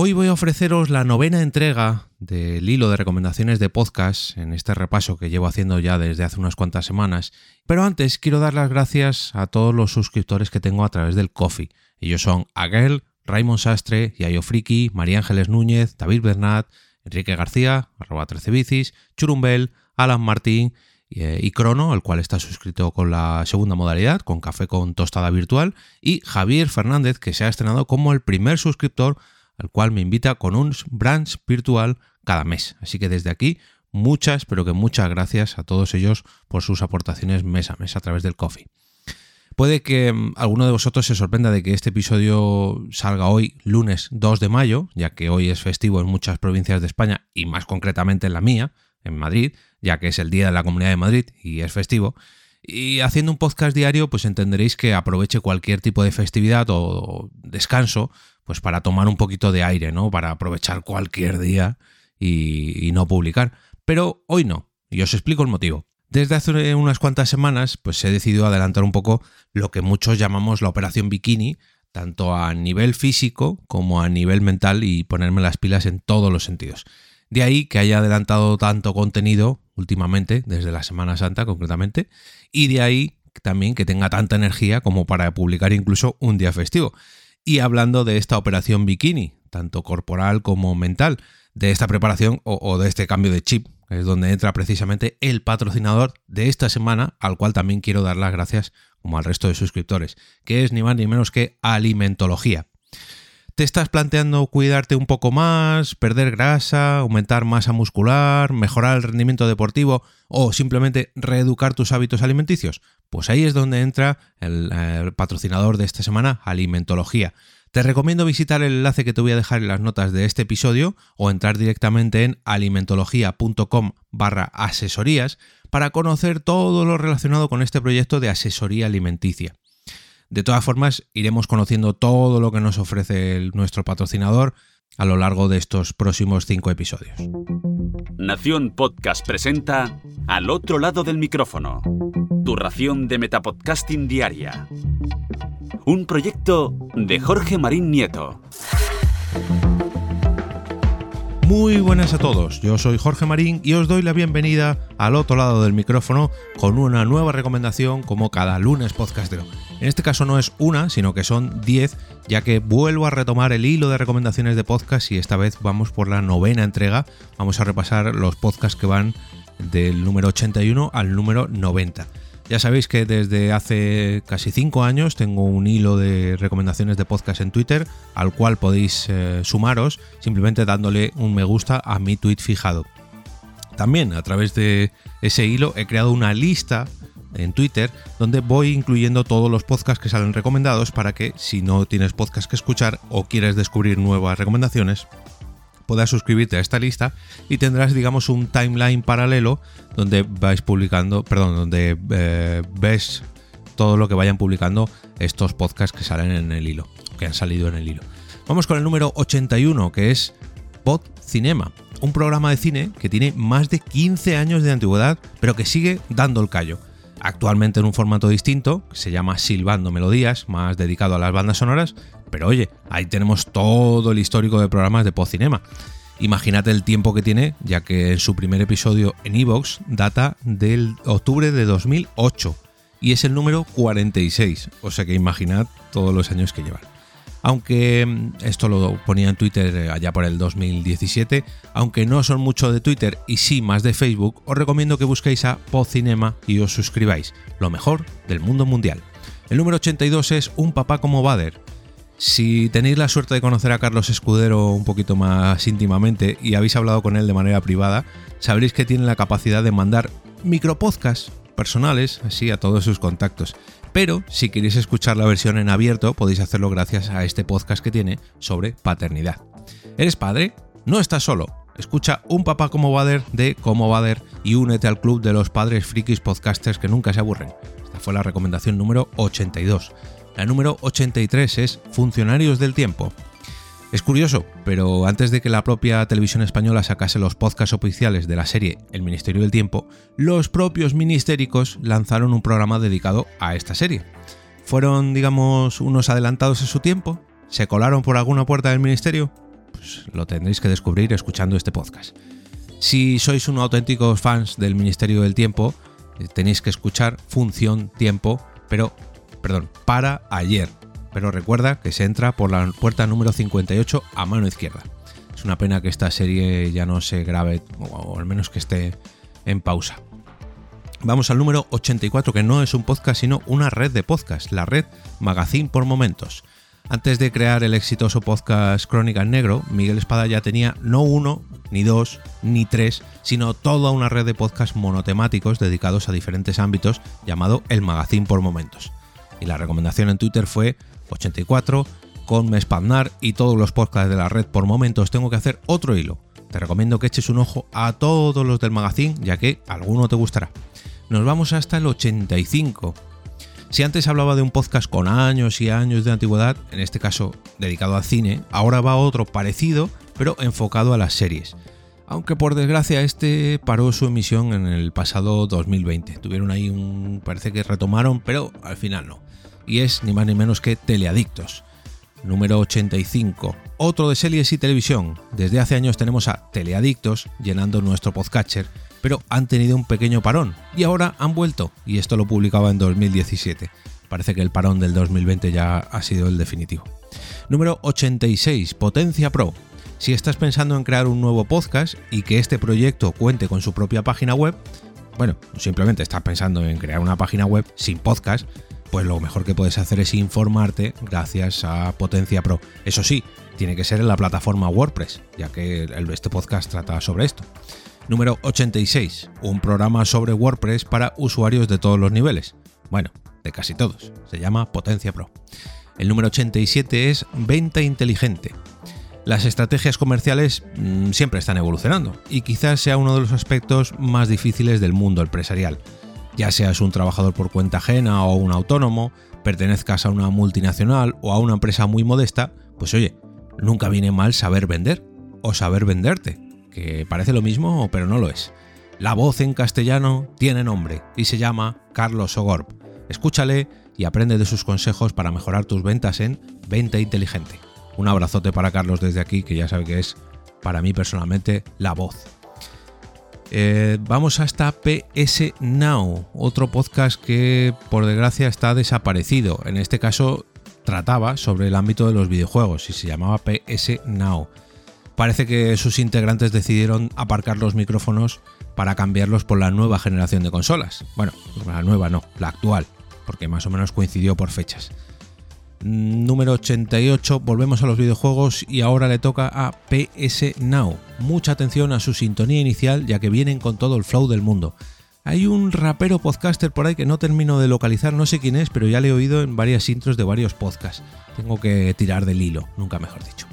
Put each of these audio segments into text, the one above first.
Hoy voy a ofreceros la novena entrega del hilo de recomendaciones de podcast en este repaso que llevo haciendo ya desde hace unas cuantas semanas. Pero antes quiero dar las gracias a todos los suscriptores que tengo a través del Coffee. Ellos son Aguel, Raymond Sastre, Yayo Friki, María Ángeles Núñez, David Bernat, Enrique García, arroba 13 bicis, Churumbel, Alan Martín eh, y Crono, el cual está suscrito con la segunda modalidad, con café con tostada virtual, y Javier Fernández, que se ha estrenado como el primer suscriptor al cual me invita con un branch virtual cada mes. Así que desde aquí, muchas, pero que muchas gracias a todos ellos por sus aportaciones mes a mes a través del coffee. Puede que mm, alguno de vosotros se sorprenda de que este episodio salga hoy, lunes 2 de mayo, ya que hoy es festivo en muchas provincias de España y más concretamente en la mía, en Madrid, ya que es el Día de la Comunidad de Madrid y es festivo. Y haciendo un podcast diario, pues entenderéis que aproveche cualquier tipo de festividad o descanso pues para tomar un poquito de aire, ¿no? Para aprovechar cualquier día y, no publicar. Pero hoy no, y os explico el motivo. Desde hace unas cuantas semanas, pues he decidido adelantar un poco lo que muchos llamamos la operación bikini, tanto a nivel físico como a nivel mental y ponerme las pilas en todos los sentidos. De ahí que haya adelantado tanto contenido últimamente, desde la Semana Santa concretamente, y de ahí también que tenga tanta energía como para publicar incluso un día festivo. Y hablando de esta operación bikini, tanto corporal como mental, de esta preparación o, de este cambio de chip, es donde entra precisamente el patrocinador de esta semana, al cual también quiero dar las gracias, como al resto de suscriptores, que es ni más ni menos que Alimentología. ¿Te estás planteando cuidarte un poco más, perder grasa, aumentar masa muscular, mejorar el rendimiento deportivo o simplemente reeducar tus hábitos alimenticios? Pues ahí es donde entra el, patrocinador de esta semana, Alimentología. Te recomiendo visitar el enlace que te voy a dejar en las notas de este episodio o entrar directamente en alimentología.com barra asesorías para conocer todo lo relacionado con este proyecto de asesoría alimenticia. De todas formas, iremos conociendo todo lo que nos ofrece nuestro patrocinador a lo largo de estos próximos cinco episodios. Nación Podcast presenta Al otro lado del micrófono, tu ración de Metapodcasting Diaria. Un proyecto de Jorge Marín Nieto. Muy buenas a todos, yo soy Jorge Marín y os doy la bienvenida al otro lado del micrófono con una nueva recomendación como cada lunes podcastero. En este caso no es una, sino que son 10, ya que vuelvo a retomar el hilo de recomendaciones de podcast y esta vez vamos por la novena entrega. Vamos a repasar los podcasts que van del número 81 al número 90. Ya sabéis que desde hace casi 5 años tengo un hilo de recomendaciones de podcast en Twitter, al cual podéis eh, sumaros simplemente dándole un me gusta a mi tweet fijado. También a través de ese hilo he creado una lista en Twitter donde voy incluyendo todos los podcasts que salen recomendados para que si no tienes podcast que escuchar o quieres descubrir nuevas recomendaciones, puedas suscribirte a esta lista y tendrás, digamos, un timeline paralelo donde vais publicando, perdón, donde eh, ves todo lo que vayan publicando estos podcasts que salen en el hilo, que han salido en el hilo. Vamos con el número 81, que es Pod Cinema, un programa de cine que tiene más de 15 años de antigüedad, pero que sigue dando el callo. Actualmente en un formato distinto, que se llama Silbando Melodías, más dedicado a las bandas sonoras, pero oye, ahí tenemos todo el histórico de programas de Cinema. Imagínate el tiempo que tiene, ya que en su primer episodio en Evox data del octubre de 2008 y es el número 46, o sea que imaginad todos los años que llevan. Aunque mm, esto lo ponía en Twitter eh, allá por el 2017, aunque no son mucho de Twitter y sí más de Facebook, os recomiendo que busquéis a Cinema y os suscribáis, lo mejor del mundo mundial. El número 82 es Un papá como Bader, si tenéis la suerte de conocer a Carlos Escudero un poquito más íntimamente y habéis hablado con él de manera privada, sabréis que tiene la capacidad de mandar micropodcasts personales así a todos sus contactos. Pero si queréis escuchar la versión en abierto, podéis hacerlo gracias a este podcast que tiene sobre paternidad. ¿Eres padre? No estás solo. Escucha Un papá como Bader de Como Bader y únete al club de los padres frikis podcasters que nunca se aburren. Esta fue la recomendación número 82. La número 83 es Funcionarios del Tiempo. Es curioso, pero antes de que la propia televisión española sacase los podcasts oficiales de la serie El Ministerio del Tiempo, los propios ministéricos lanzaron un programa dedicado a esta serie. Fueron, digamos, unos adelantados a su tiempo, se colaron por alguna puerta del ministerio. pues lo tendréis que descubrir escuchando este podcast. Si sois unos auténticos fans del Ministerio del Tiempo, eh, tenéis que escuchar Función Tiempo, pero, perdón, para ayer. Pero recuerda que se entra por la puerta número 58 a mano izquierda. Es una pena que esta serie ya no se grabe, o al menos que esté en pausa. Vamos al número 84, que no es un podcast, sino una red de podcasts, la red Magazine por Momentos. Antes de crear el exitoso podcast Crónica en Negro, Miguel Espada ya tenía no uno, ni dos, ni tres, sino toda una red de podcasts monotemáticos dedicados a diferentes ámbitos llamado El Magazine por Momentos. Y la recomendación en Twitter fue 84, con Mespaznar y todos los podcasts de la red por momentos tengo que hacer otro hilo. Te recomiendo que eches un ojo a todos los del magazine, ya que alguno te gustará. Nos vamos hasta el 85. Si antes hablaba de un podcast con años y años de antigüedad, en este caso dedicado al cine, ahora va otro parecido, pero enfocado a las series. Aunque por desgracia este paró su emisión en el pasado 2020. Tuvieron ahí un... parece que retomaron, pero al final no. Y es ni más ni menos que Teleadictos. Número 85. Otro de series y televisión. Desde hace años tenemos a Teleadictos llenando nuestro podcatcher, pero han tenido un pequeño parón y ahora han vuelto. Y esto lo publicaba en 2017. Parece que el parón del 2020 ya ha sido el definitivo. Número 86. Potencia Pro. Si estás pensando en crear un nuevo podcast y que este proyecto cuente con su propia página web, bueno, simplemente estás pensando en crear una página web sin podcast, pues lo mejor que puedes hacer es informarte gracias a Potencia Pro. Eso sí, tiene que ser en la plataforma WordPress, ya que este podcast trata sobre esto. Número 86. Un programa sobre WordPress para usuarios de todos los niveles. Bueno, de casi todos. Se llama Potencia Pro. El número 87 es Venta Inteligente. Las estrategias comerciales mm, siempre están evolucionando y quizás sea uno de los aspectos más difíciles del mundo empresarial. Ya seas un trabajador por cuenta ajena o un autónomo, pertenezcas a una multinacional o a una empresa muy modesta, pues oye, nunca viene mal saber vender o saber venderte, que parece lo mismo pero no lo es. La voz en castellano tiene nombre y se llama Carlos Ogorb. Escúchale y aprende de sus consejos para mejorar tus ventas en Venta Inteligente. Un abrazote para Carlos desde aquí, que ya sabe que es para mí personalmente la voz. Eh, vamos hasta PS Now, otro podcast que por desgracia está desaparecido. En este caso trataba sobre el ámbito de los videojuegos y se llamaba PS Now. Parece que sus integrantes decidieron aparcar los micrófonos para cambiarlos por la nueva generación de consolas. Bueno, la nueva no, la actual, porque más o menos coincidió por fechas número 88, volvemos a los videojuegos y ahora le toca a PS Now. Mucha atención a su sintonía inicial ya que vienen con todo el flow del mundo. Hay un rapero podcaster por ahí que no termino de localizar, no sé quién es, pero ya le he oído en varias intros de varios podcasts. Tengo que tirar del hilo, nunca mejor dicho.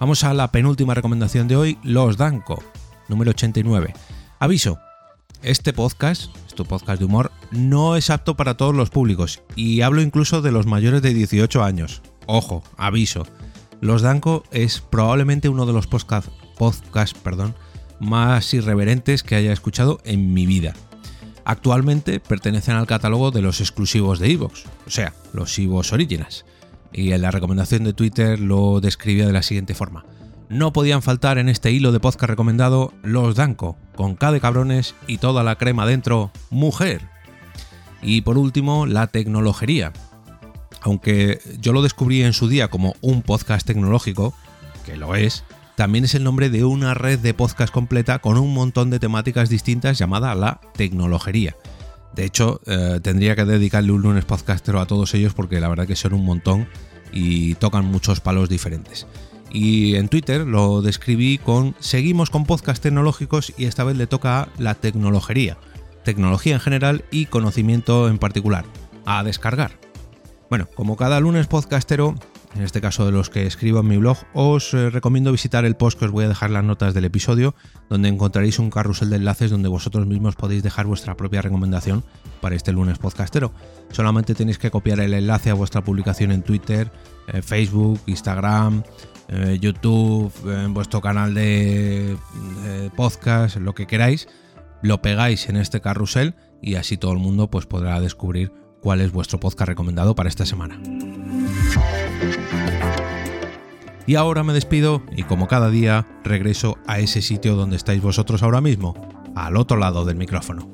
Vamos a la penúltima recomendación de hoy, Los Danco, número 89. Aviso, este podcast, este podcast de humor, no es apto para todos los públicos y hablo incluso de los mayores de 18 años. Ojo, aviso. Los Danco es probablemente uno de los podcasts podcast, perdón, más irreverentes que haya escuchado en mi vida. Actualmente pertenecen al catálogo de los exclusivos de Evox, o sea, los Evox Originals. Y en la recomendación de Twitter lo describía de la siguiente forma no podían faltar en este hilo de podcast recomendado los Danco, con K de cabrones y toda la crema dentro, mujer. Y por último, la tecnología. Aunque yo lo descubrí en su día como un podcast tecnológico, que lo es, también es el nombre de una red de podcast completa con un montón de temáticas distintas llamada la tecnología. De hecho, eh, tendría que dedicarle un lunes podcastero a todos ellos porque la verdad que son un montón y tocan muchos palos diferentes y en Twitter lo describí con seguimos con podcast tecnológicos y esta vez le toca a la tecnología, tecnología en general y conocimiento en particular, a descargar. Bueno, como cada lunes podcastero, en este caso de los que escribo en mi blog, os eh, recomiendo visitar el post que os voy a dejar las notas del episodio, donde encontraréis un carrusel de enlaces donde vosotros mismos podéis dejar vuestra propia recomendación para este lunes podcastero. Solamente tenéis que copiar el enlace a vuestra publicación en Twitter, eh, Facebook, Instagram, eh, YouTube, en vuestro canal de, podcast, lo que queráis, lo pegáis en este carrusel y así todo el mundo pues, podrá descubrir cuál es vuestro podcast recomendado para esta semana. Y ahora me despido y como cada día regreso a ese sitio donde estáis vosotros ahora mismo, al otro lado del micrófono.